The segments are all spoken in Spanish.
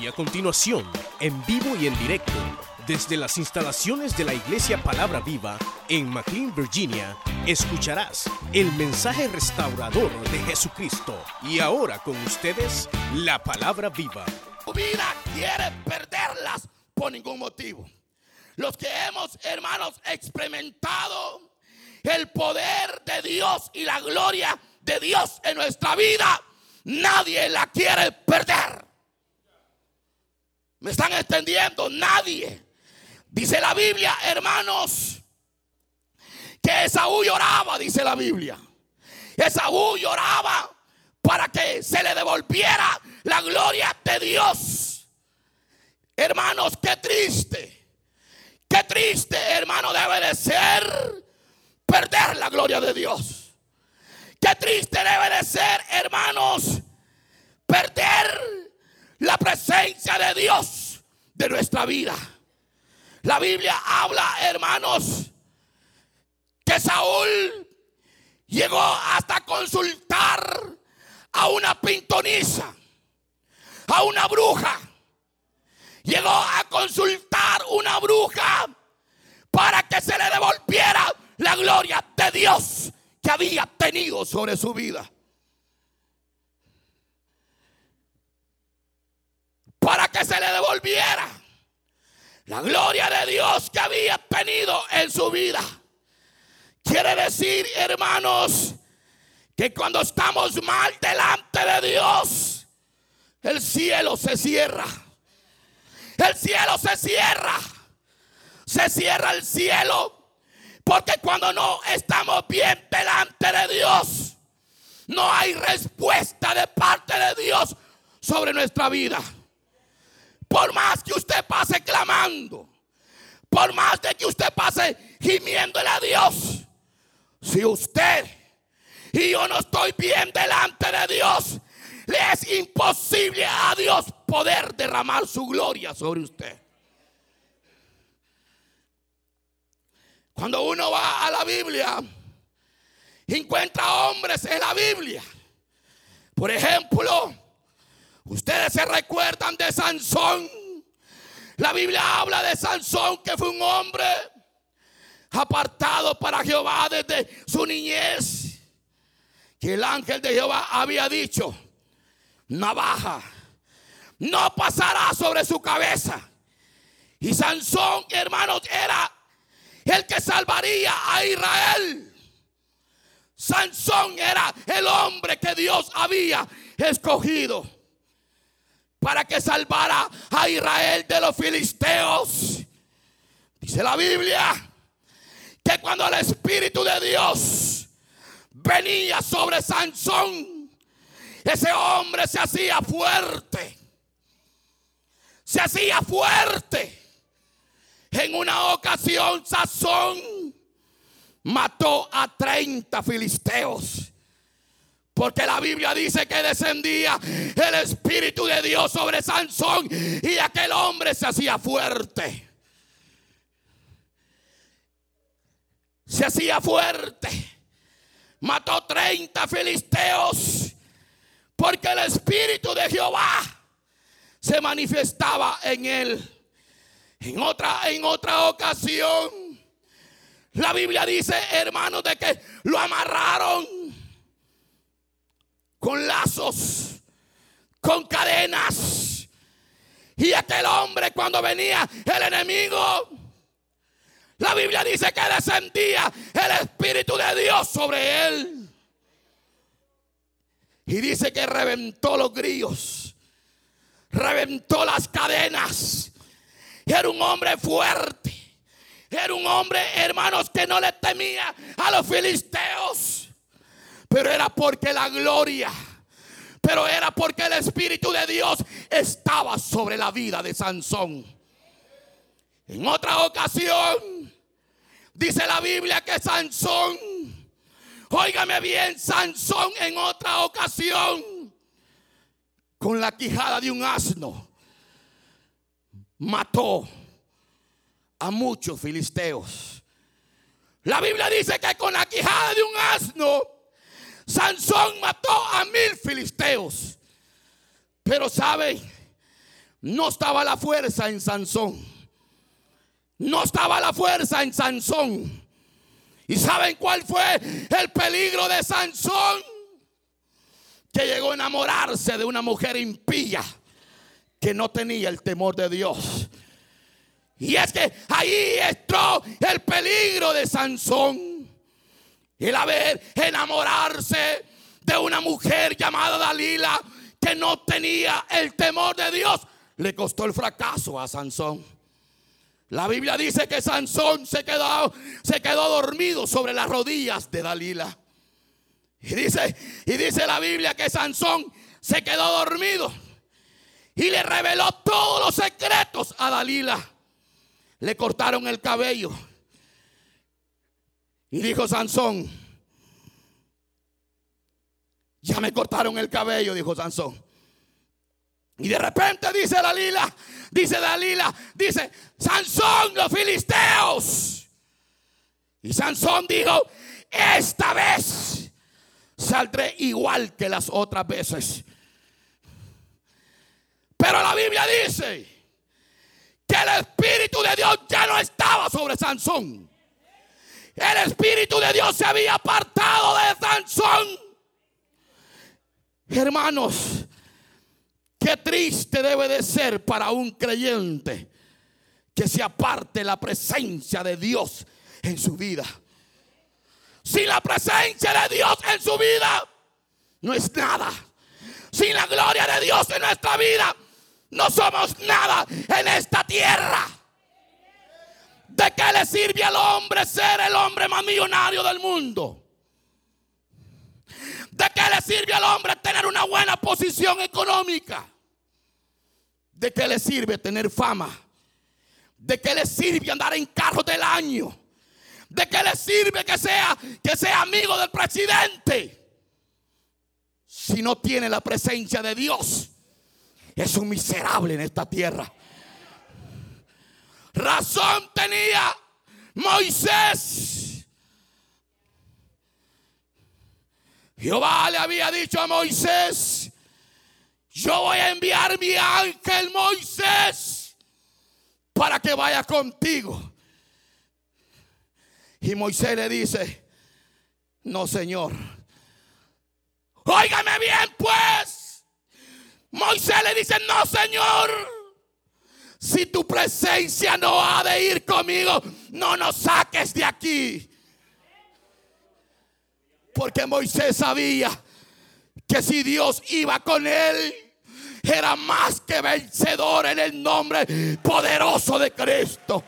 Y a continuación, en vivo y en directo, desde las instalaciones de la Iglesia Palabra Viva en McLean, Virginia, escucharás el mensaje restaurador de Jesucristo. Y ahora con ustedes, la Palabra Viva. Tu vida quiere perderlas por ningún motivo. Los que hemos, hermanos, experimentado el poder de Dios y la gloria de Dios en nuestra vida, nadie la quiere perder. ¿Me están entendiendo? Nadie. Dice la Biblia, hermanos, que Esaú lloraba, dice la Biblia. Esaú lloraba para que se le devolviera la gloria de Dios. Hermanos, qué triste. Qué triste, hermano, debe de ser perder la gloria de Dios. Qué triste debe de ser, hermanos, perder la presencia de Dios de nuestra vida. La Biblia habla, hermanos, que Saúl llegó hasta consultar a una pintonisa, a una bruja. Llegó a consultar una bruja para que se le devolviera la gloria de Dios que había tenido sobre su vida. Para que se le devolviera la gloria de Dios que había tenido en su vida. Quiere decir, hermanos, que cuando estamos mal delante de Dios, el cielo se cierra. El cielo se cierra. Se cierra el cielo porque cuando no estamos bien delante de Dios, no hay respuesta de parte de Dios sobre nuestra vida. Por más que usted pase clamando, por más de que usted pase gimiéndole a Dios, si usted y yo no estoy bien delante de Dios, le es imposible a Dios poder derramar su gloria sobre usted. Cuando uno va a la Biblia, encuentra hombres en la Biblia. Por ejemplo, ustedes se recuerdan de Sansón. La Biblia habla de Sansón, que fue un hombre apartado para Jehová desde su niñez. Que el ángel de Jehová había dicho, navaja, no pasará sobre su cabeza. Y Sansón, hermanos, era el que salvaría a Israel. Sansón era el hombre que Dios había escogido para que salvara a Israel de los filisteos. Dice la Biblia que cuando el Espíritu de Dios venía sobre Sansón, ese hombre se hacía fuerte. Se hacía fuerte. En una ocasión, Sazón mató a 30 filisteos. Porque la Biblia dice que descendía el Espíritu de Dios sobre Sansón y aquel hombre se hacía fuerte. Se hacía fuerte. Mató 30 filisteos porque el Espíritu de Jehová se manifestaba en él. En otra, en otra ocasión, la Biblia dice, hermanos, de que lo amarraron con lazos, con cadenas. Y aquel hombre cuando venía el enemigo, la Biblia dice que descendía el Espíritu de Dios sobre él. Y dice que reventó los grillos, reventó las cadenas era un hombre fuerte. Era un hombre, hermanos, que no le temía a los filisteos. Pero era porque la gloria, pero era porque el Espíritu de Dios estaba sobre la vida de Sansón. En otra ocasión, dice la Biblia que Sansón, óigame bien, Sansón en otra ocasión, con la quijada de un asno, mató a muchos filisteos. La Biblia dice que con la quijada de un asno, Sansón mató a mil filisteos. Pero saben, no estaba la fuerza en Sansón. No estaba la fuerza en Sansón. ¿Y saben cuál fue el peligro de Sansón? Que llegó a enamorarse de una mujer impía que no tenía el temor de Dios. Y es que ahí entró el peligro de Sansón. El haber enamorarse de una mujer llamada Dalila que no tenía el temor de Dios le costó el fracaso a Sansón. La Biblia dice que Sansón se quedó, se quedó dormido sobre las rodillas de Dalila. Y dice, y dice la Biblia que Sansón se quedó dormido y le reveló todos los secretos a Dalila. Le cortaron el cabello. Y dijo Sansón, ya me cortaron el cabello, dijo Sansón. Y de repente dice Dalila, dice Dalila, dice, Sansón, los filisteos. Y Sansón dijo, esta vez saldré igual que las otras veces. Pero la Biblia dice que el Espíritu de Dios ya no estaba sobre Sansón. El Espíritu de Dios se había apartado de Sansón. Hermanos, Qué triste debe de ser para un creyente que se aparte la presencia de Dios en su vida. Sin la presencia de Dios en su vida, no es nada. Sin la gloria de Dios en nuestra vida, no somos nada en esta tierra. ¿De qué le sirve al hombre ser el hombre más millonario del mundo? ¿De qué le sirve al hombre tener una buena posición económica? ¿De qué le sirve tener fama? ¿De qué le sirve andar en carro del año? ¿De qué le sirve que sea, que sea amigo del presidente? Si no tiene la presencia de Dios, es un miserable en esta tierra. Razón tenía Moisés. Jehová le había dicho a Moisés, yo voy a enviar mi ángel Moisés para que vaya contigo. Y Moisés le dice, no señor. Óigame bien pues. Moisés le dice, no señor. Si tu presencia no ha de ir conmigo, no nos saques de aquí. Porque Moisés sabía que si Dios iba con él, era más que vencedor en el nombre poderoso de Cristo.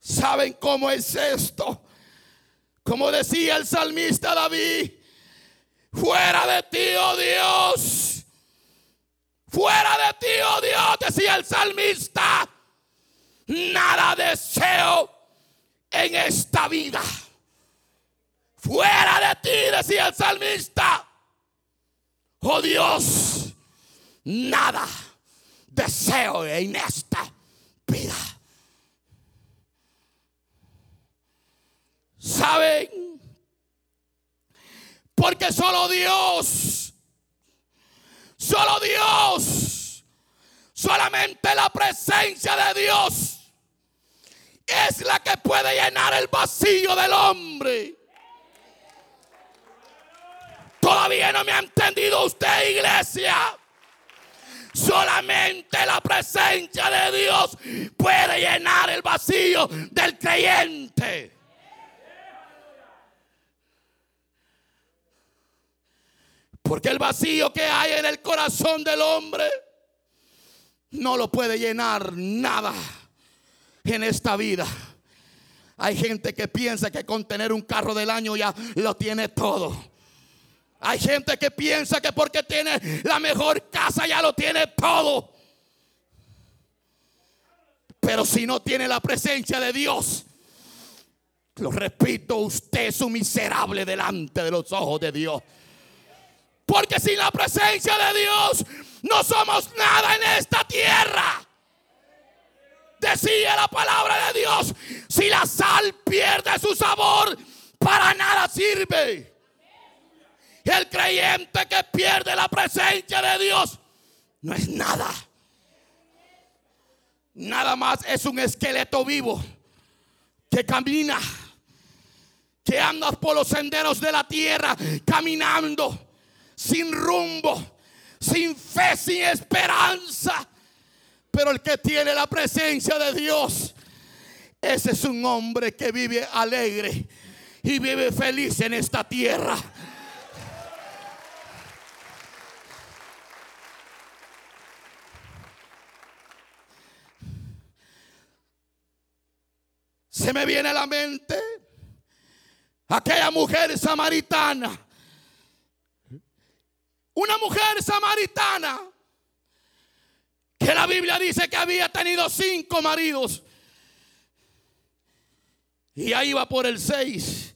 ¿Saben cómo es esto? Como decía el salmista David, fuera de ti, oh Dios, fuera de ti, oh Dios, decía el salmista, nada deseo en esta vida. Fuera de ti, decía el salmista. Oh Dios, nada deseo en esta vida. ¿Saben? Porque solo Dios, solo Dios, solamente la presencia de Dios es la que puede llenar el vacío del hombre. Todavía no me ha entendido usted, iglesia. Solamente la presencia de Dios puede llenar el vacío del creyente. Porque el vacío que hay en el corazón del hombre no lo puede llenar nada en esta vida. Hay gente que piensa que con tener un carro del año ya lo tiene todo. Hay gente que piensa que porque tiene la mejor casa ya lo tiene todo. Pero si no tiene la presencia de Dios, lo repito, usted es un miserable delante de los ojos de Dios. Porque sin la presencia de Dios no somos nada en esta tierra. Decía la palabra de Dios, si la sal pierde su sabor, para nada sirve. El creyente que pierde la presencia de Dios no es nada. Nada más es un esqueleto vivo que camina, que anda por los senderos de la tierra, caminando sin rumbo, sin fe, sin esperanza. Pero el que tiene la presencia de Dios, ese es un hombre que vive alegre y vive feliz en esta tierra. Se me viene a la mente aquella mujer samaritana. Una mujer samaritana que la Biblia dice que había tenido cinco maridos. Y ahí iba por el seis.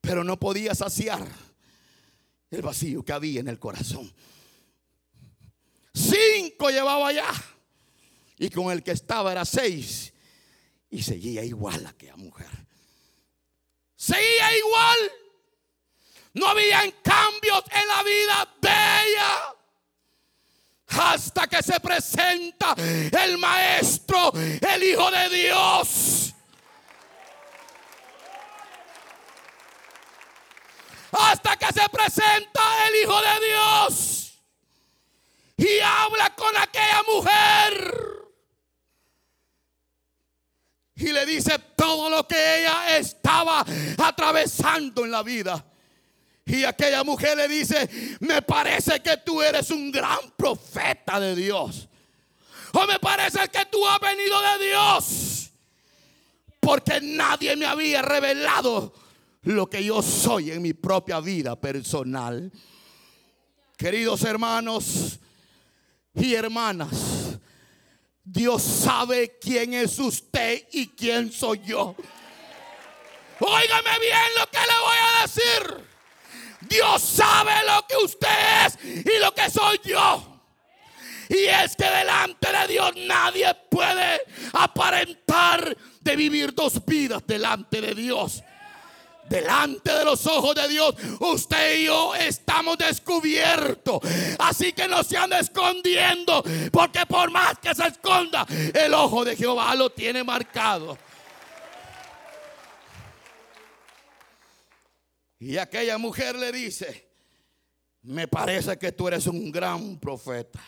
Pero no podía saciar el vacío que había en el corazón. Cinco llevaba allá. Y con el que estaba era seis. Y seguía igual aquella mujer. Seguía igual. No había cambios en la vida de ella. Hasta que se presenta el Maestro, el Hijo de Dios. Hasta que se presenta el Hijo de Dios. Y habla con aquella mujer y le dice todo lo que ella estaba atravesando en la vida. Y aquella mujer le dice, me parece que tú eres un gran profeta de Dios. O me parece que tú has venido de Dios. Porque nadie me había revelado lo que yo soy en mi propia vida personal. Queridos hermanos y hermanas, Dios sabe quién es usted y quién soy yo. Óigame bien lo que le voy a decir. Dios sabe lo que usted es y lo que soy yo. Y es que delante de Dios nadie puede aparentar de vivir dos vidas delante de Dios delante de los ojos de Dios, usted y yo estamos descubiertos. Así que no se anda escondiendo, porque por más que se esconda, el ojo de Jehová lo tiene marcado. Y aquella mujer le dice, me parece que tú eres un gran profeta.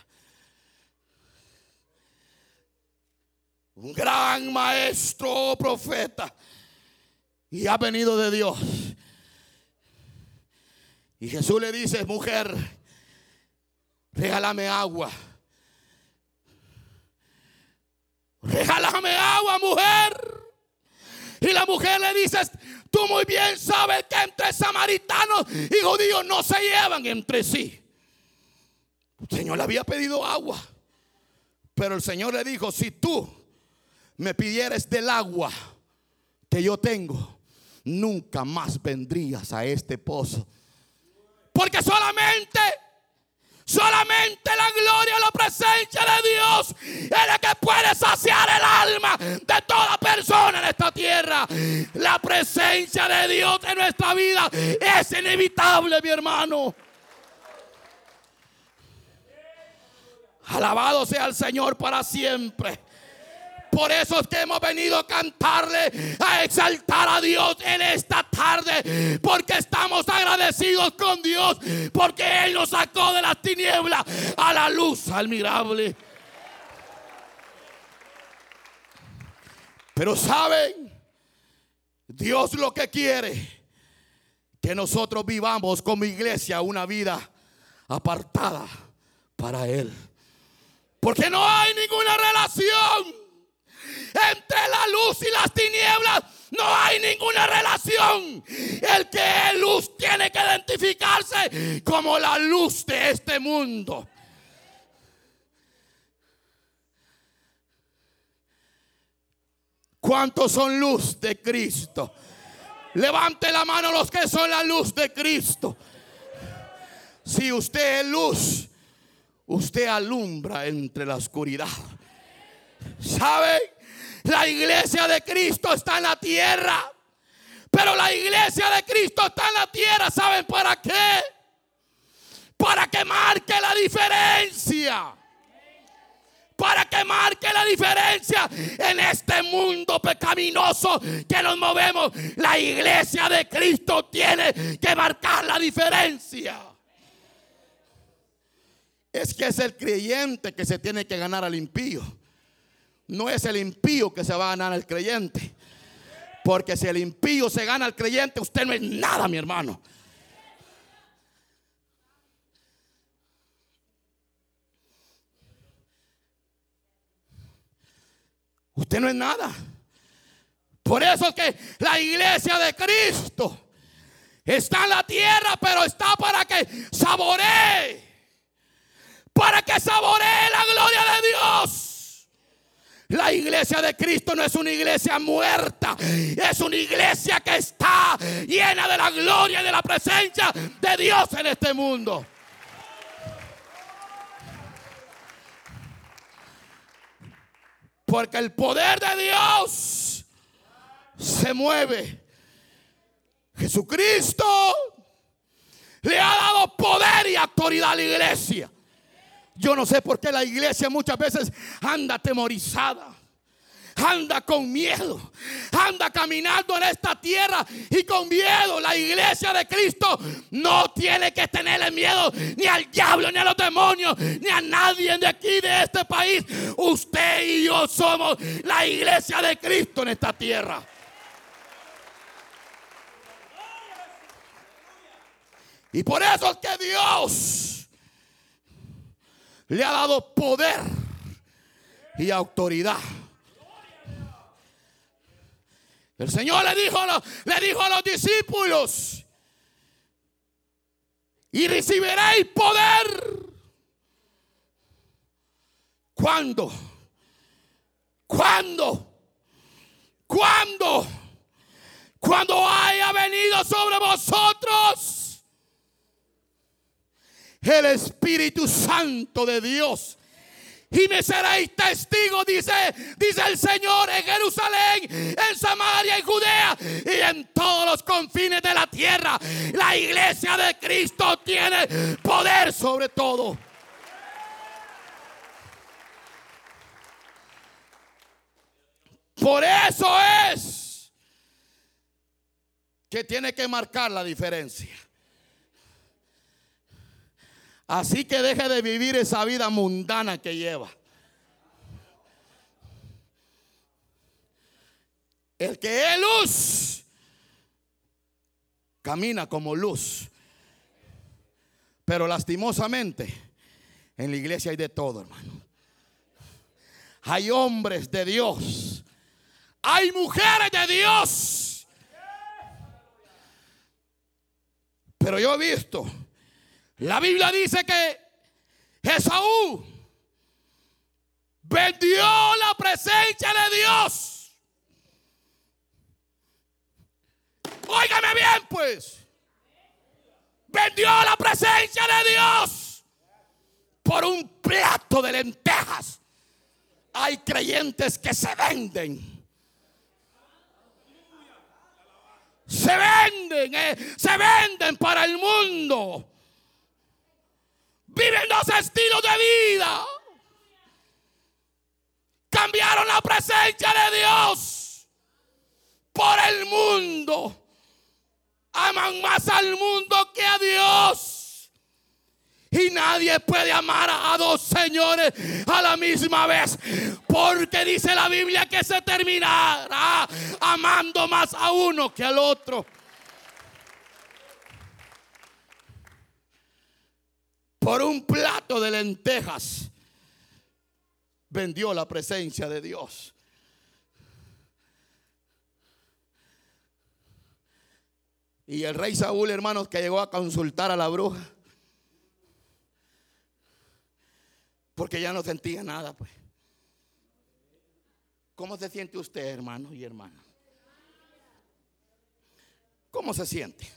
Un gran maestro profeta y ha venido de Dios. Y Jesús le dice, mujer, regálame agua. Regálame agua, mujer. Y la mujer le dice, tú muy bien sabes que entre samaritanos y judíos no se llevan entre sí. El Señor le había pedido agua. Pero el Señor le dijo, si tú me pidieres del agua que yo tengo, nunca más vendrías a este pozo. Porque solamente, solamente la gloria la presencia de Dios es la que puede saciar el alma de toda persona en esta tierra. La presencia de Dios en nuestra vida es inevitable, mi hermano. Alabado sea el Señor para siempre. Por eso es que hemos venido a cantarle, a exaltar a Dios en esta tarde. Porque estamos agradecidos con Dios. Porque Él nos sacó de las tinieblas a la luz admirable. Pero saben, Dios lo que quiere, que nosotros vivamos como iglesia una vida apartada para Él. Porque no hay ninguna relación entre la luz y las tinieblas no hay ninguna relación. El que es luz tiene que identificarse como la luz de este mundo. ¿Cuántos son luz de Cristo? Levante la mano los que son la luz de Cristo. Si usted es luz, usted alumbra entre la oscuridad. ¿Sabe? La iglesia de Cristo está en la tierra. Pero la iglesia de Cristo está en la tierra. ¿Saben para qué? Para que marque la diferencia para que marque la diferencia en este mundo pecaminoso que nos movemos. La iglesia de Cristo tiene que marcar la diferencia. Es que es el creyente que se tiene que ganar al impío. No es el impío que se va a ganar al creyente. Porque si el impío se gana al creyente, usted no es nada, mi hermano. Usted no es nada. Por eso es que la iglesia de Cristo está en la tierra, pero está para que saboree. Para que saboree la gloria de Dios. La iglesia de Cristo no es una iglesia muerta, es una iglesia que está llena de la gloria y de la presencia de Dios en este mundo. Porque el poder de Dios se mueve. Jesucristo le ha dado poder y autoridad a la iglesia. Yo no sé por qué la iglesia muchas veces anda atemorizada anda con miedo, anda caminando en esta tierra y con miedo. La iglesia de Cristo no tiene que tenerle miedo ni al diablo, ni a los demonios, ni a nadie de aquí, de este país. Usted y yo somos la iglesia de Cristo en esta tierra. Y por eso es que Dios le ha dado poder y autoridad el Señor le dijo, a los discípulos, y recibiréis poder. ¿Cuándo? ¿Cuándo? ¿Cuándo? Cuando haya venido sobre vosotros el Espíritu Santo de Dios y me seréis testigo, dice, dice el Señor, en Jerusalén, en Samaria, en Judea y en todos los confines de la tierra. La iglesia de Cristo tiene poder sobre todo. Por eso es que tiene que marcar la diferencia. Así que deje de vivir esa vida mundana que lleva. El que es luz, camina como luz. Pero lastimosamente, en la iglesia hay de todo, hermano. Hay hombres de Dios. Hay mujeres de Dios. Pero yo he visto la Biblia dice que Esaú vendió la presencia de Dios. Óigame bien, pues. Vendió la presencia de Dios por un plato de lentejas. Hay creyentes que se venden. Se venden, eh, se venden para el mundo. Viven dos estilos de vida. Cambiaron la presencia de Dios por el mundo. Aman más al mundo que a Dios. Y nadie puede amar a dos señores a la misma vez. Porque dice la Biblia que se terminará amando más a uno que al otro. Por un plato de lentejas vendió la presencia de Dios. Y el rey Saúl, hermanos, que llegó a consultar a la bruja, porque ya no sentía nada, pues. ¿Cómo se siente usted, hermano y hermana? ¿Cómo se siente?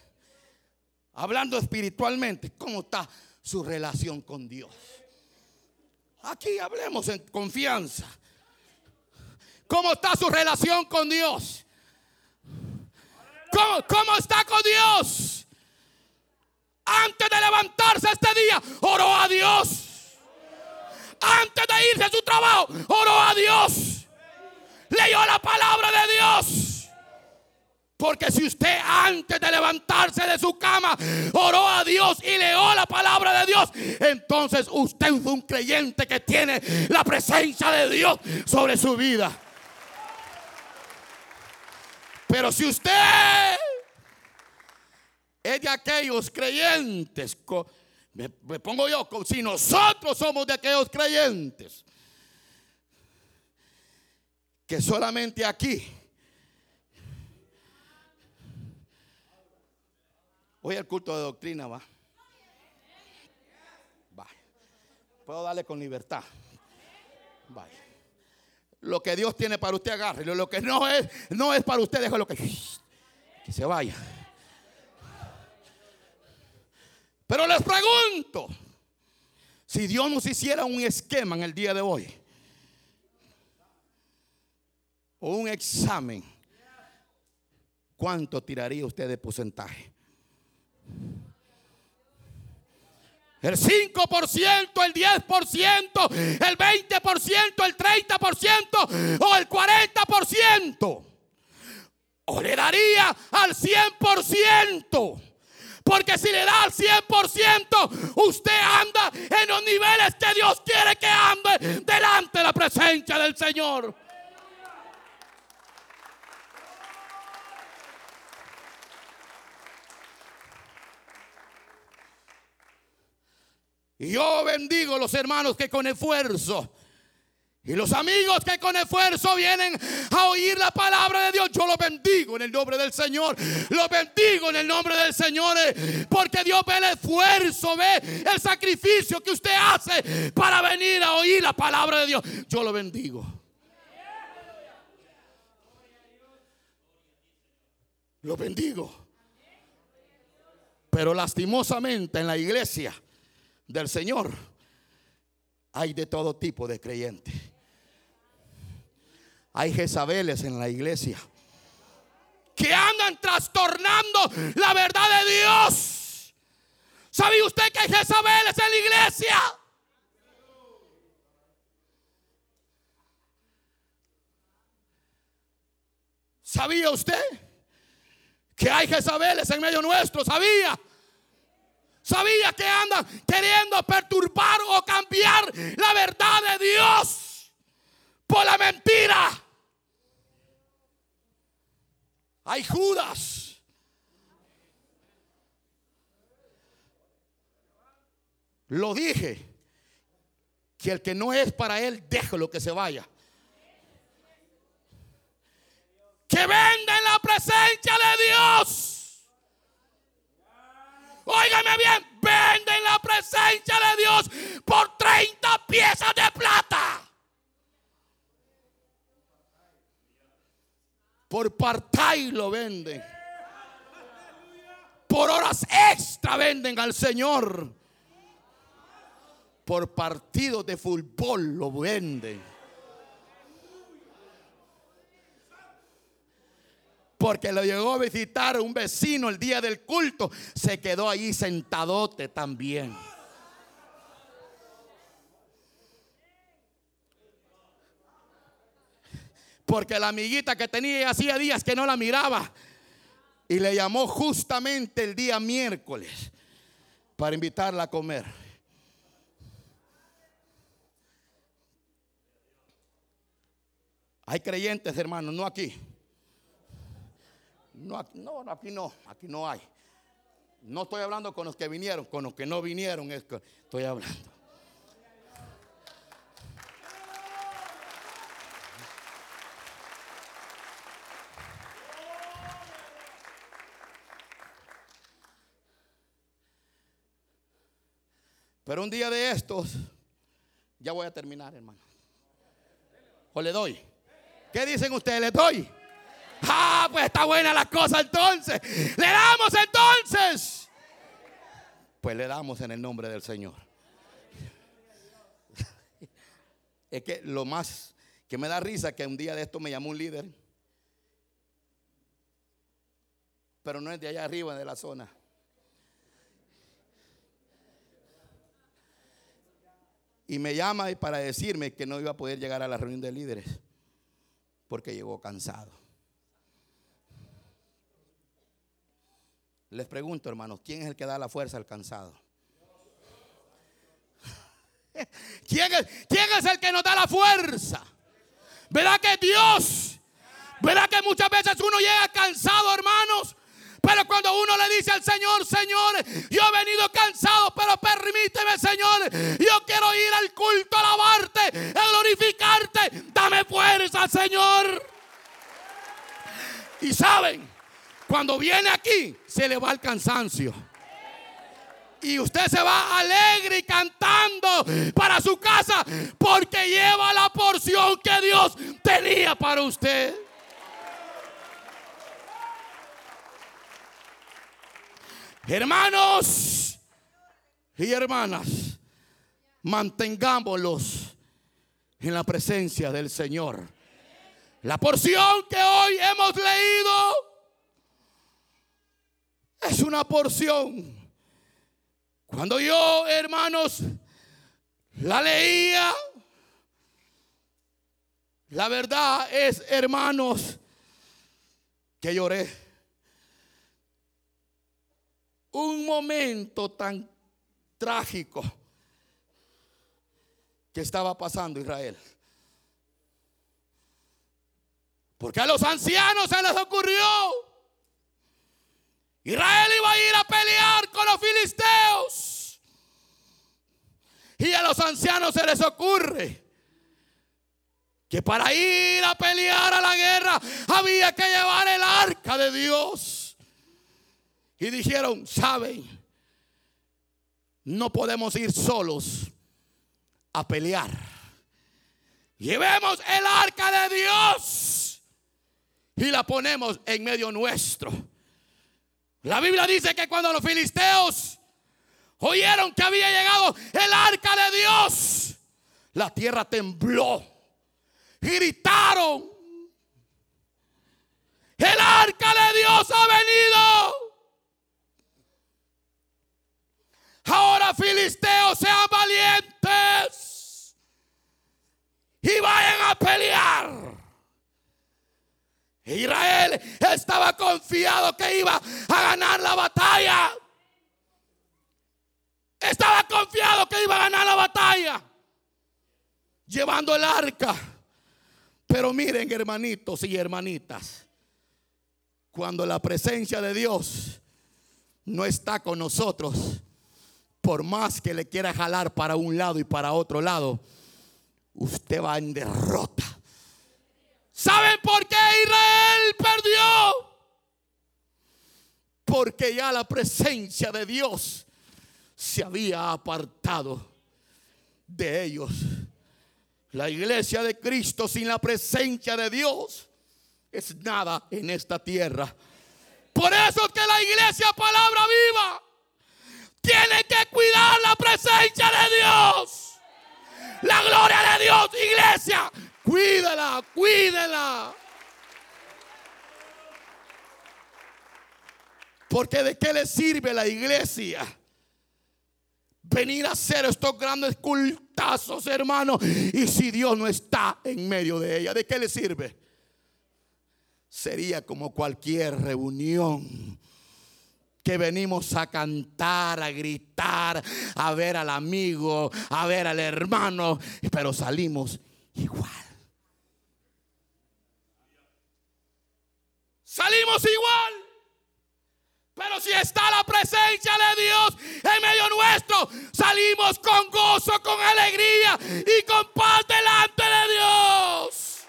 Hablando espiritualmente, ¿cómo está su relación con Dios. Aquí hablemos en confianza. ¿Cómo está su relación con Dios? ¿Cómo, cómo está con Dios? Antes de levantarse este día, oró a Dios. Antes de irse a su trabajo, oró a Dios. Leyó la palabra de Dios. Porque si usted antes de levantarse de su cama oró a Dios y leó la palabra de Dios, entonces usted es un creyente que tiene la presencia de Dios sobre su vida. Pero si usted es de aquellos creyentes, me, pongo yo, si nosotros somos de aquellos creyentes que solamente aquí Hoy el culto de doctrina va. Va. Puedo darle con libertad. Vaya. Lo que Dios tiene para usted, agárrelo. Lo que no es, no es para usted, déjalo que, que se vaya. Pero les pregunto, si Dios nos hiciera un esquema en el día de hoy, o un examen, ¿cuánto tiraría usted de porcentaje? El 5%, el 10%, el 20%, el 30% o el 40%. O le daría al 100%. Porque si le da al 100%, usted anda en los niveles que Dios quiere que ande delante de la presencia del Señor. Y yo bendigo los hermanos que con esfuerzo y los amigos que con esfuerzo vienen a oír la palabra de Dios, yo los bendigo en el nombre del Señor. Los bendigo en el nombre del Señor. Eh, porque Dios ve el esfuerzo, ve el sacrificio que usted hace para venir a oír la palabra de Dios. Yo lo bendigo. Lo bendigo. Pero lastimosamente en la iglesia del Señor, hay de todo tipo de creyentes. Hay Jezabeles en la iglesia que andan trastornando la verdad de Dios. ¿Sabe usted que hay Jezabeles en la iglesia? ¿Sabía usted que hay Jezabeles en medio nuestro? ¿Sabía? Sabía que andan queriendo perturbar o cambiar la verdad de Dios por la mentira. Hay Judas. Lo dije, que el que no es para él, déjelo que se vaya. Que venda en la presencia de Dios. Óigame bien, venden la presencia de Dios por 30 piezas de plata. Por partai lo venden. Por horas extra venden al Señor. Por partidos de fútbol lo venden. Porque lo llegó a visitar un vecino el día del culto, se quedó ahí sentadote también. Porque la amiguita que tenía hacía días que no la miraba y le llamó justamente el día miércoles para invitarla a comer. Hay creyentes, hermanos, no aquí no, no, aquí no, aquí no hay. No estoy hablando con los que vinieron, con los que no vinieron es que estoy hablando. Pero un día de estos, ya voy a terminar, hermano. O le doy. ¿Qué dicen ustedes? ¿Le doy? Ah, pues está buena la cosa entonces. Le damos entonces. Pues le damos en el nombre del Señor. Es que lo más que me da risa que un día de esto me llamó un líder. pero no es de allá arriba de la zona. Y me llama para decirme que no iba a poder llegar a la reunión de líderes porque llegó cansado. Les pregunto, hermanos, ¿quién es el que da la fuerza al cansado? ¿Quién es, ¿Quién es el que nos da la fuerza? ¿Verdad que Dios? ¿Verdad que muchas veces uno llega cansado, hermanos? Pero cuando uno le dice al Señor, Señor, yo he venido cansado, pero permíteme, Señor, yo quiero ir al culto a alabarte, a glorificarte. Dame fuerza, Señor. Y saben, cuando viene aquí, se le va el cansancio. Y usted se va alegre y cantando para su casa porque lleva la porción que Dios tenía para usted. Hermanos y hermanas, mantengámoslos en la presencia del Señor. La porción que hoy hemos leído es una porción. Cuando yo, hermanos, la leía, la verdad es, hermanos, que lloré un momento tan trágico que estaba pasando Israel. Porque a los ancianos se les ocurrió. Israel iba a ir a pelear con los filisteos. Y a los ancianos se les ocurre que para ir a pelear a la guerra había que llevar el arca de Dios. Y dijeron, saben, no podemos ir solos a pelear. Llevemos el arca de Dios y la ponemos en medio nuestro. La Biblia dice que cuando los filisteos oyeron que había llegado el arca de Dios, la tierra tembló. Gritaron, el arca de Dios ha venido. Ahora filisteos sean valientes y vayan a pelear. Israel estaba confiado que iba a ganar la batalla. Estaba confiado que iba a ganar la batalla. Llevando el arca. Pero miren, hermanitos y hermanitas, cuando la presencia de Dios no está con nosotros, por más que le quiera jalar para un lado y para otro lado, usted va en derrota. ¿Saben por qué Israel perdió? Porque ya la presencia de Dios se había apartado de ellos. La iglesia de Cristo sin la presencia de Dios es nada en esta tierra. Por eso que la iglesia palabra viva tiene que cuidar la presencia de Dios. La gloria de Dios, iglesia. Cuídala, cuídela. Porque de qué le sirve la iglesia venir a hacer estos grandes cultazos, hermano. Y si Dios no está en medio de ella, ¿de qué le sirve? Sería como cualquier reunión que venimos a cantar, a gritar, a ver al amigo, a ver al hermano, pero salimos igual. Salimos igual. Pero si está la presencia de Dios en medio nuestro, salimos con gozo, con alegría y con paz delante de Dios.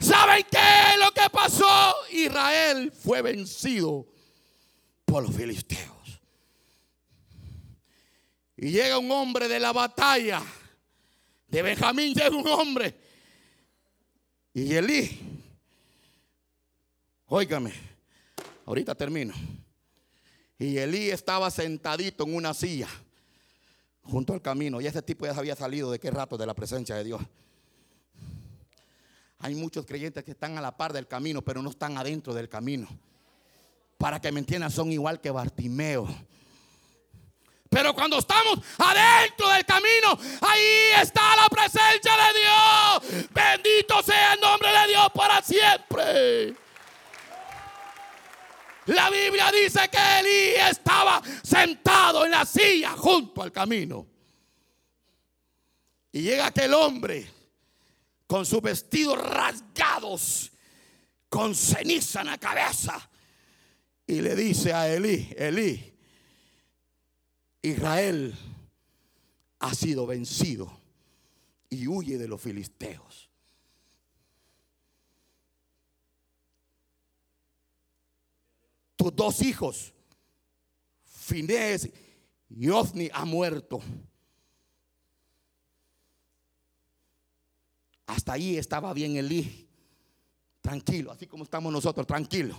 ¿Saben qué es lo que pasó? Israel fue vencido por los filisteos. Y llega un hombre de la batalla. De Benjamín llega un hombre. Y Elí. Óigame, ahorita termino. Y Elí estaba sentadito en una silla junto al camino. Y ese tipo ya había salido de qué rato de la presencia de Dios. Hay muchos creyentes que están a la par del camino, pero no están adentro del camino. Para que me entiendan, son igual que Bartimeo. Pero cuando estamos adentro del camino, ahí está la presencia de Dios. Bendito sea el nombre de Dios para siempre. La Biblia dice que Elí estaba sentado en la silla junto al camino. Y llega aquel hombre con sus vestidos rasgados, con ceniza en la cabeza. Y le dice a Elí, Elí, Israel ha sido vencido y huye de los filisteos. Tus dos hijos, Finés y Ofni, han muerto. Hasta ahí estaba bien Elí. Tranquilo, así como estamos nosotros, tranquilo.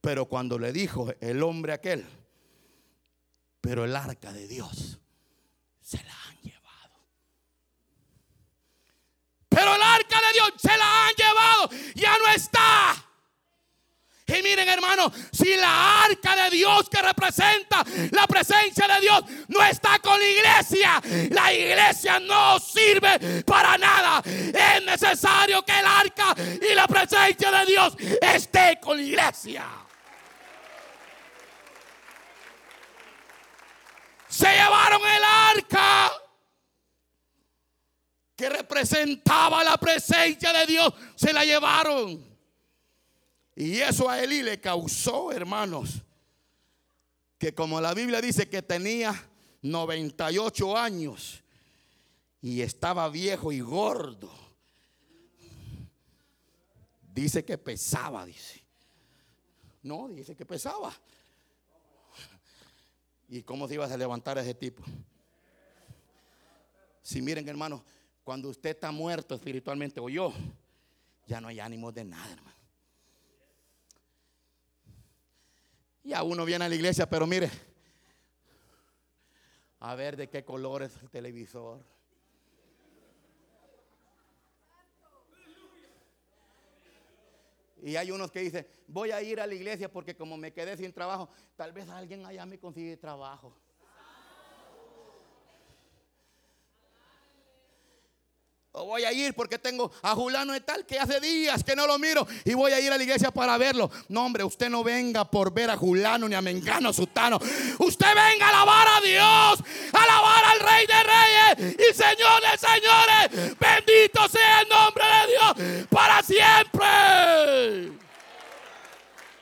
Pero cuando le dijo el hombre aquel, pero el arca de Dios se la han llevado. Pero el arca de Dios se la han llevado, ya no está. Y miren hermano, si la arca de Dios que representa la presencia de Dios no está con la iglesia, la iglesia no sirve para nada. Es necesario que el arca y la presencia de Dios esté con la iglesia. Se llevaron el arca que representaba la presencia de Dios. Se la llevaron. Y eso a Elí le causó, hermanos, que como la Biblia dice que tenía 98 años y estaba viejo y gordo. Dice que pesaba, dice. No, dice que pesaba. ¿Y cómo se iba a levantar ese tipo? Si miren, hermanos, cuando usted está muerto espiritualmente o yo, ya no hay ánimo de nada, hermano. Ya uno viene a la iglesia, pero mire, a ver de qué color es el televisor. Y hay unos que dicen, voy a ir a la iglesia porque como me quedé sin trabajo, tal vez alguien allá me consigue trabajo. O voy a ir porque tengo a Julano de tal que hace días que no lo miro y voy a ir a la iglesia para verlo. No, hombre, usted no venga por ver a Julano ni a Mengano Sutano. Usted venga a alabar a Dios, alabar al Rey de Reyes y Señores, señores. Bendito sea el nombre de Dios para siempre.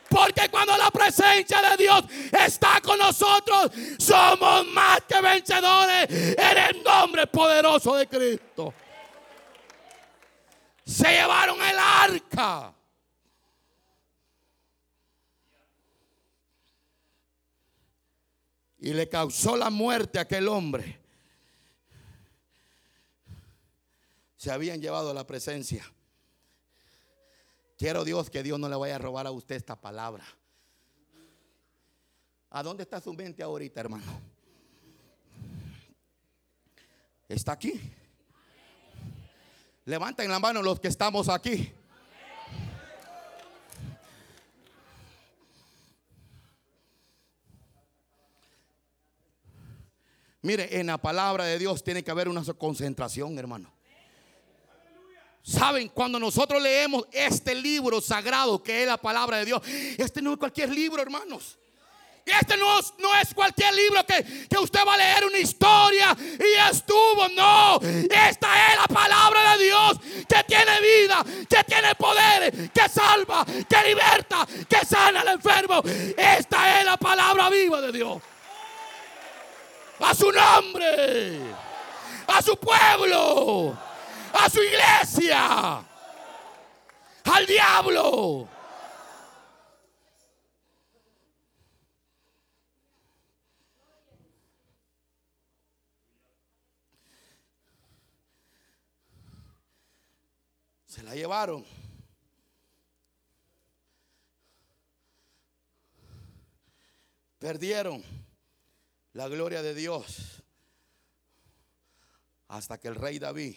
Porque cuando la presencia de Dios está con nosotros, somos más que vencedores en el nombre poderoso de Cristo se llevaron el arca. Y le causó la muerte a aquel hombre. Se habían llevado la presencia. Quiero Dios que Dios no le vaya a robar a usted esta palabra. ¿A dónde está su mente ahorita, hermano? ¿Está aquí? Levanten la mano los que estamos aquí. Mire, en la palabra de Dios tiene que haber una concentración, hermano. Saben, cuando nosotros leemos este libro sagrado que es la palabra de Dios, este no es cualquier libro, hermanos. Este no, no es cualquier libro que, que, usted va a leer una historia y estuvo. No, esta es la palabra de Dios que tiene vida, que tiene poder, que salva, que liberta, que sana al enfermo. Esta es la palabra viva de Dios. A su nombre, a su pueblo, a su iglesia, al diablo. Se la llevaron. Perdieron la gloria de Dios hasta que el rey David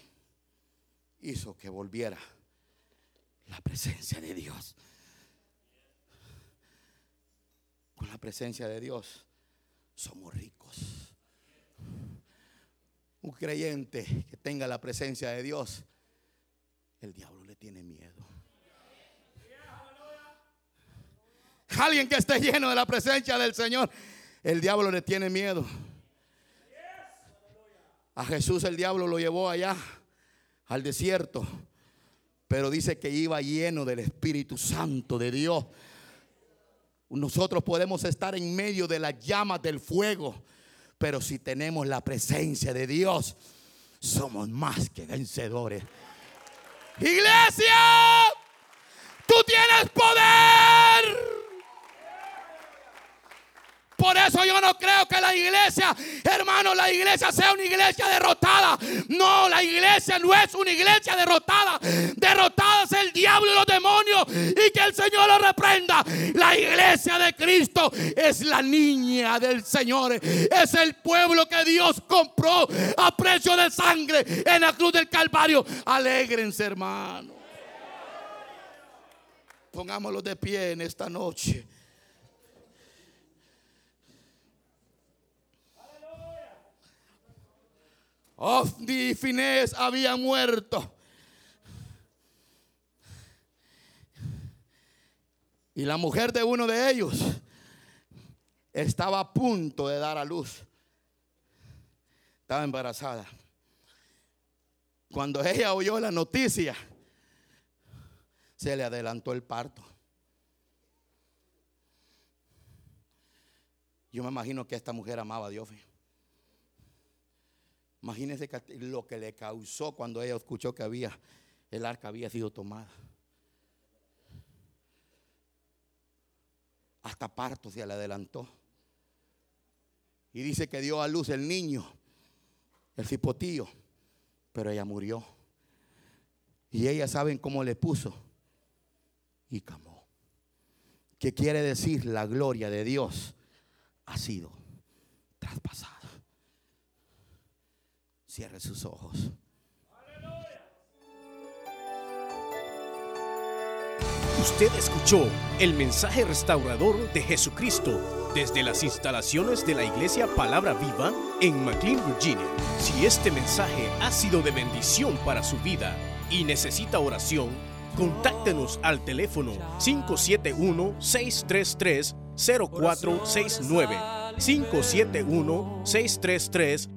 hizo que volviera la presencia de Dios. Con la presencia de Dios somos ricos. Un creyente que tenga la presencia de Dios, el diablo le tiene miedo. Alguien que esté lleno de la presencia del Señor, el diablo le tiene miedo. A Jesús el diablo lo llevó allá al desierto, pero dice que iba lleno del Espíritu Santo de Dios. Nosotros podemos estar en medio de las llamas del fuego, pero si tenemos la presencia de Dios, somos más que vencedores. Iglesia, tú tienes poder. Por eso yo no creo que la iglesia, hermano, la iglesia sea una iglesia derrotada. No, la iglesia no es una iglesia derrotada. Derrotada es el diablo y los demonios y que el Señor lo reprenda. La iglesia de Cristo es la niña del Señor. Es el pueblo que Dios compró a precio de sangre en la cruz del Calvario. Alégrense, hermano. Pongámoslo de pie en esta noche. Ofni y Finés habían muerto. Y la mujer de uno de ellos estaba a punto de dar a luz. Estaba embarazada. Cuando ella oyó la noticia, se le adelantó el parto. Yo me imagino que esta mujer amaba a Dios. Imagínense lo que le causó cuando ella escuchó que había el arca había sido tomada. Hasta parto se le adelantó. Y dice que dio a luz el niño, el cipotío, pero ella murió. Y ella saben cómo le puso. Y camó. ¿Qué quiere decir la gloria de Dios? Ha sido traspasada. Cierre sus ojos. Usted escuchó el mensaje restaurador de Jesucristo desde las instalaciones de la iglesia Palabra Viva en McLean, Virginia. Si este mensaje ha sido de bendición para su vida y necesita oración, contáctenos al teléfono 571-633-0469. 571-633-0469.